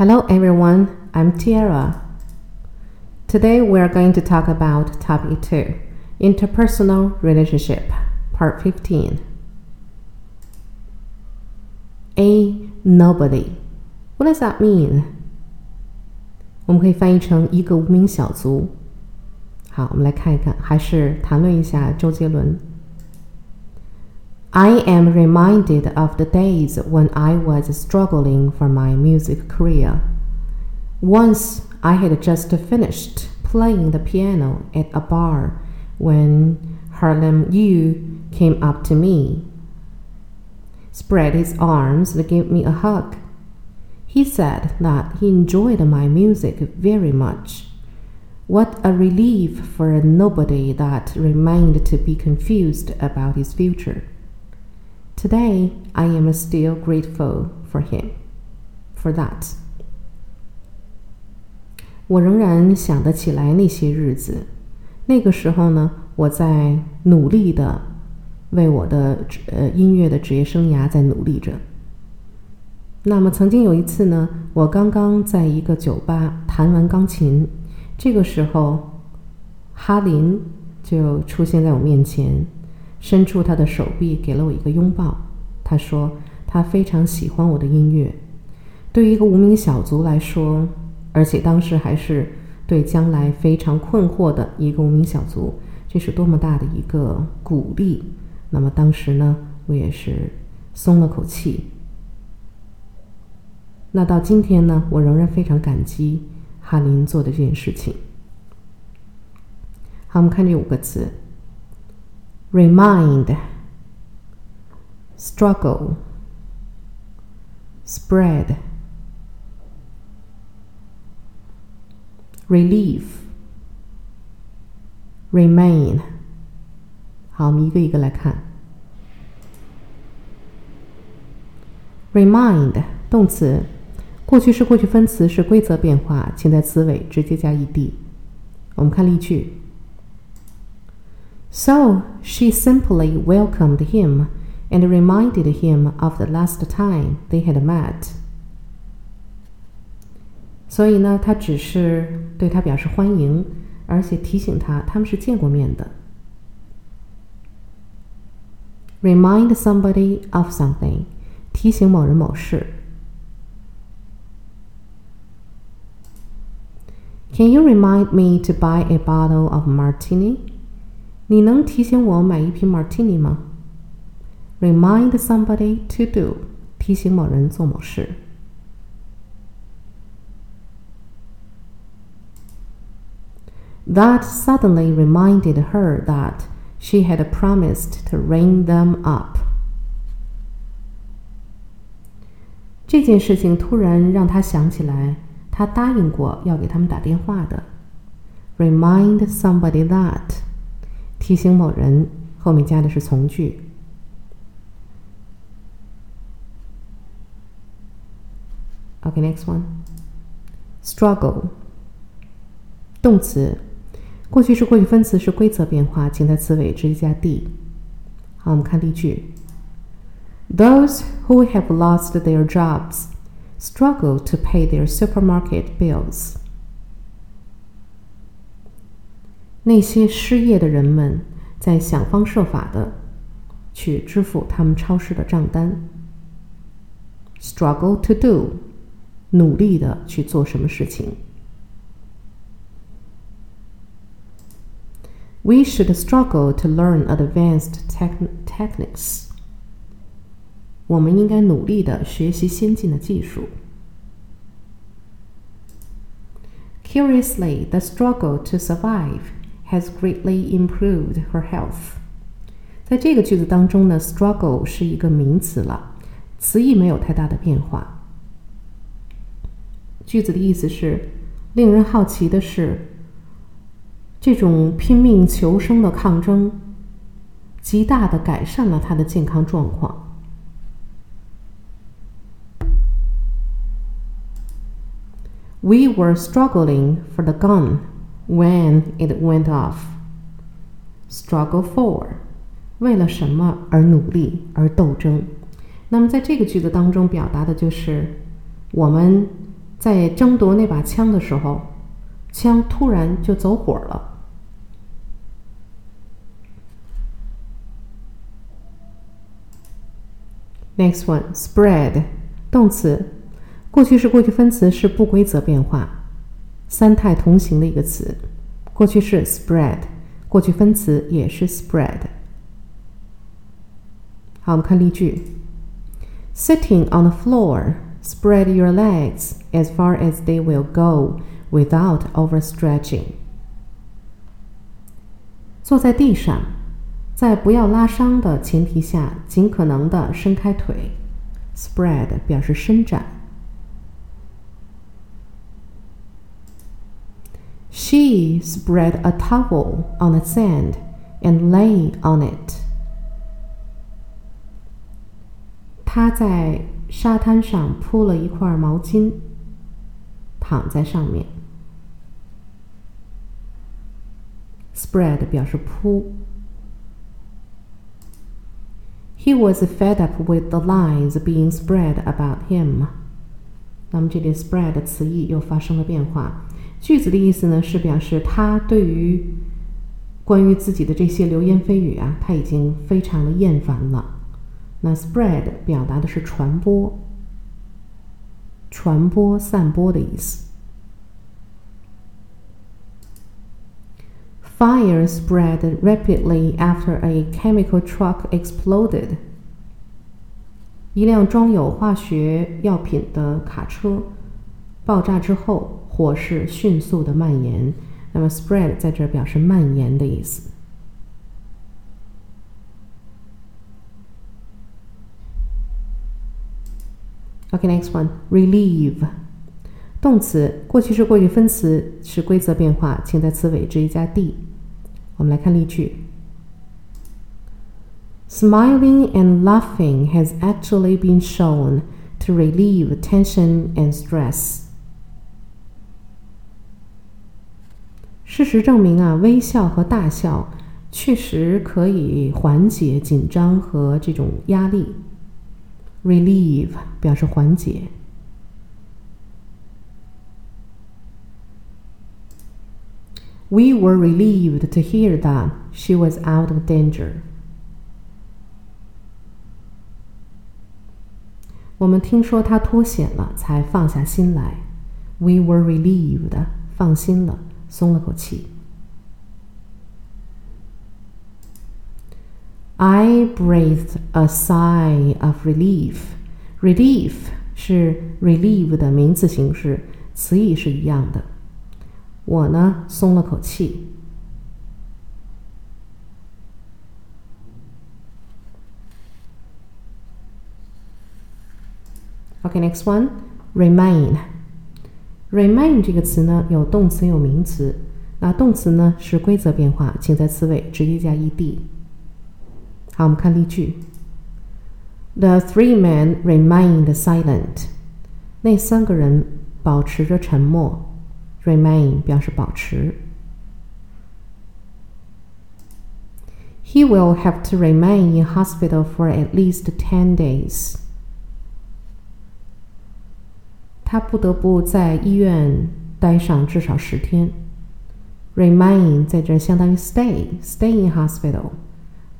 Hello everyone, I'm Tiara. Today we are going to talk about topic 2, interpersonal relationship, part 15. A nobody. What does that mean? 我们可以翻译成一个无名小卒。好，我们来看一看，还是谈论一下周杰伦。 I am reminded of the days when I was struggling for my music career. Once I had just finished playing the piano at a bar when Harlem Yu came up to me, spread his arms, and gave me a hug. He said that he enjoyed my music very much. What a relief for a nobody that remained to be confused about his future. Today, I am still grateful for him for that. 我仍然想得起来那些日子。那个时候呢，我在努力的为我的呃音乐的职业生涯在努力着。那么曾经有一次呢，我刚刚在一个酒吧弹完钢琴，这个时候，哈林就出现在我面前。伸出他的手臂，给了我一个拥抱。他说：“他非常喜欢我的音乐。对于一个无名小卒来说，而且当时还是对将来非常困惑的一个无名小卒，这是多么大的一个鼓励。那么当时呢，我也是松了口气。那到今天呢，我仍然非常感激哈林做的这件事情。好，我们看这五个词。” remind, struggle, spread, relief, remain。好，我们一个一个来看。remind 动词，过去式、过去分词是规则变化，请在词尾直接加 ed。我们看例句。 So she simply welcomed him and reminded him of the last time they had met. 所以呢，他只是对他表示欢迎，而且提醒他他们是见过面的。Remind somebody of something，提醒某人某事。Can you remind me to buy a bottle of martini? 你能提醒我买一瓶 Martini 吗？Remind somebody to do，提醒某人做某事。That suddenly reminded her that she had promised to ring them up。这件事情突然让她想起来，她答应过要给他们打电话的。Remind somebody that。 提醒某人，后面加的是从句。Okay, next one. Struggle. 动词，过去式、过去分词是规则变化，请在词尾直接加 d。好，我们看例句：Those who have lost their jobs struggle to pay their supermarket bills. 那些失业的人们在想方设法的去支付他们超市的账单。Struggle to do，努力的去做什么事情。We should struggle to learn advanced techniques。我们应该努力的学习先进的技术。Curiously, the struggle to survive has greatly improved her health。在这个句子当中呢，struggle 是一个名词了，词义没有太大的变化。句子的意思是，令人好奇的是，这种拼命求生的抗争，极大的改善了他的健康状况。We were struggling for the gun when it went off. Struggle for，为了什么而努力而斗争。那么在这个句子当中表达的就是我们在争夺那把枪的时候，枪突然就走火了。Next one, spread，动词，过去式、过去分词是不规则变化，三态同形的一个词。过去式 spread，过去分词也是 spread。好，我们看例句：Sitting on the floor, spread your legs as far as they will go without overstretching。坐在地上。在不要拉伤的前提下，尽可能的伸开腿。Spread 表示伸展。She spread a towel on the sand and lay on it。她在沙滩上铺了一块毛巾，躺在上面。Spread 表示铺。He was fed up with the lies being spread about him。那么这里 spread 的词义又发生了变化。 句子的意思呢是表示他对于关于自己的这些流言蜚语啊，他已经非常的厌烦了。那 spread 表达的是传播、传播、散播的意思。Fire spread rapidly after a chemical truck exploded. 一辆装有化学药品的卡车爆炸之后，火势迅速的蔓延。那么，spread 在这表示蔓延的意思。OK，next one，relieve，动词，过去式、过去分词是规则变化，请在词尾直接加 d。我们来看例句：Smiling and laughing has actually been shown to relieve tension and stress。事实证明啊，微笑和大笑确实可以缓解紧张和这种压力。Relieve 表示缓解。We were relieved to hear that she was out of danger. 我们听说她脱险了，才放下心来。We were relieved，放心了，松了口气。I breathed a sigh of relief. Relief 是 relieve 的名词形式，词义是一样的。我呢，松了口气。OK，next one，remain。remain Remain 这个词呢，有动词有名词。那动词呢是规则变化，请在词尾直接加 ed。好，我们看例句。The three men remained silent。那三个人保持着沉默。Remain 表示保持。He will have to remain in hospital for at least ten days. 他不得不在医院待上至少十天。Remain 在这相当于 stay，stay in hospital，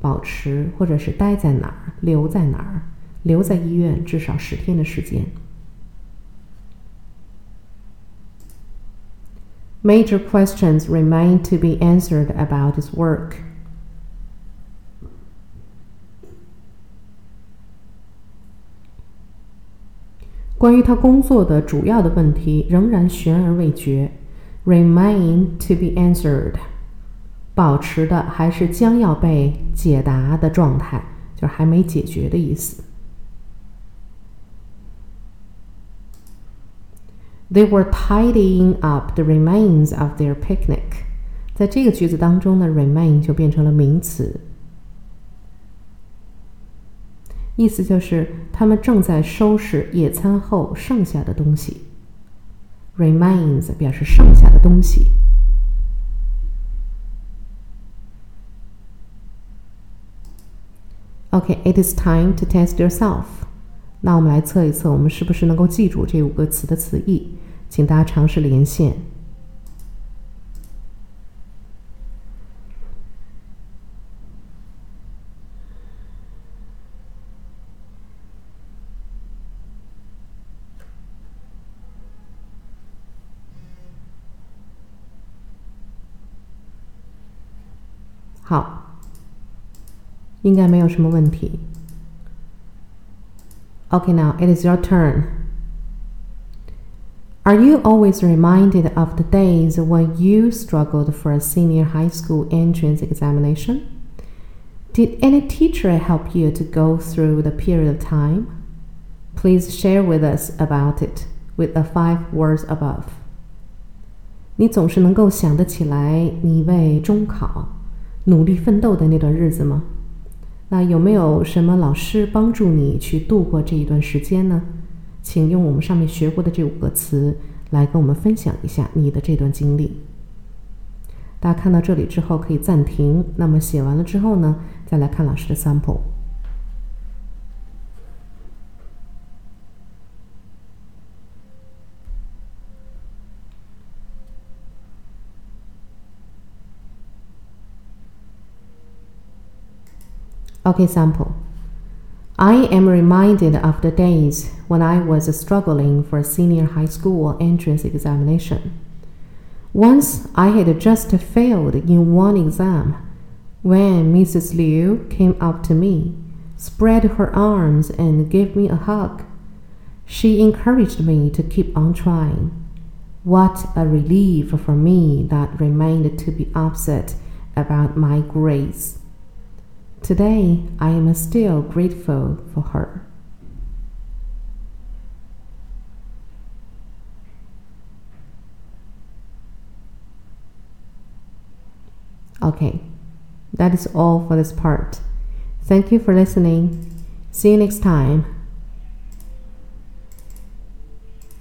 保持或者是待在哪儿，留在哪儿，留在医院至少十天的时间。Major questions remain to be answered about his work. 关于他工作的主要的问题仍然悬而未决，remain to be answered，保持的还是将要被解答的状态，就是还没解决的意思。They were tidying up the remains of their picnic。在这个句子当中呢，remain 就变成了名词，意思就是他们正在收拾野餐后剩下的东西。Remains 表示剩下的东西。OK，it is time to test yourself。那我们来测一测，我们是不是能够记住这五个词的词义？请大家尝试连线。好，应该没有什么问题。Okay, now it is your turn. Are you always reminded of the days when you struggled for a senior high school entrance examination? Did any teacher help you to go through the period of time? Please share with us about it with the five words above. 你总是能够想得起来你为中考 努力奋斗的那段日子吗？那有没有什么老师帮助你去度过这一段时间呢？请用我们上面学过的这五个词来跟我们分享一下你的这段经历。大家看到这里之后可以暂停，那么写完了之后呢，再来看老师的 sample。Okay, sample. I am reminded of the days when I was struggling for senior high school entrance examination. Once I had just failed in one exam when Mrs. Liu came up to me, spread her arms, and gave me a hug. She encouraged me to keep on trying. What a relief for me that remained to be upset about my grades. Today, I am still grateful for her. Okay, that is all for this part. Thank you for listening. See you next time.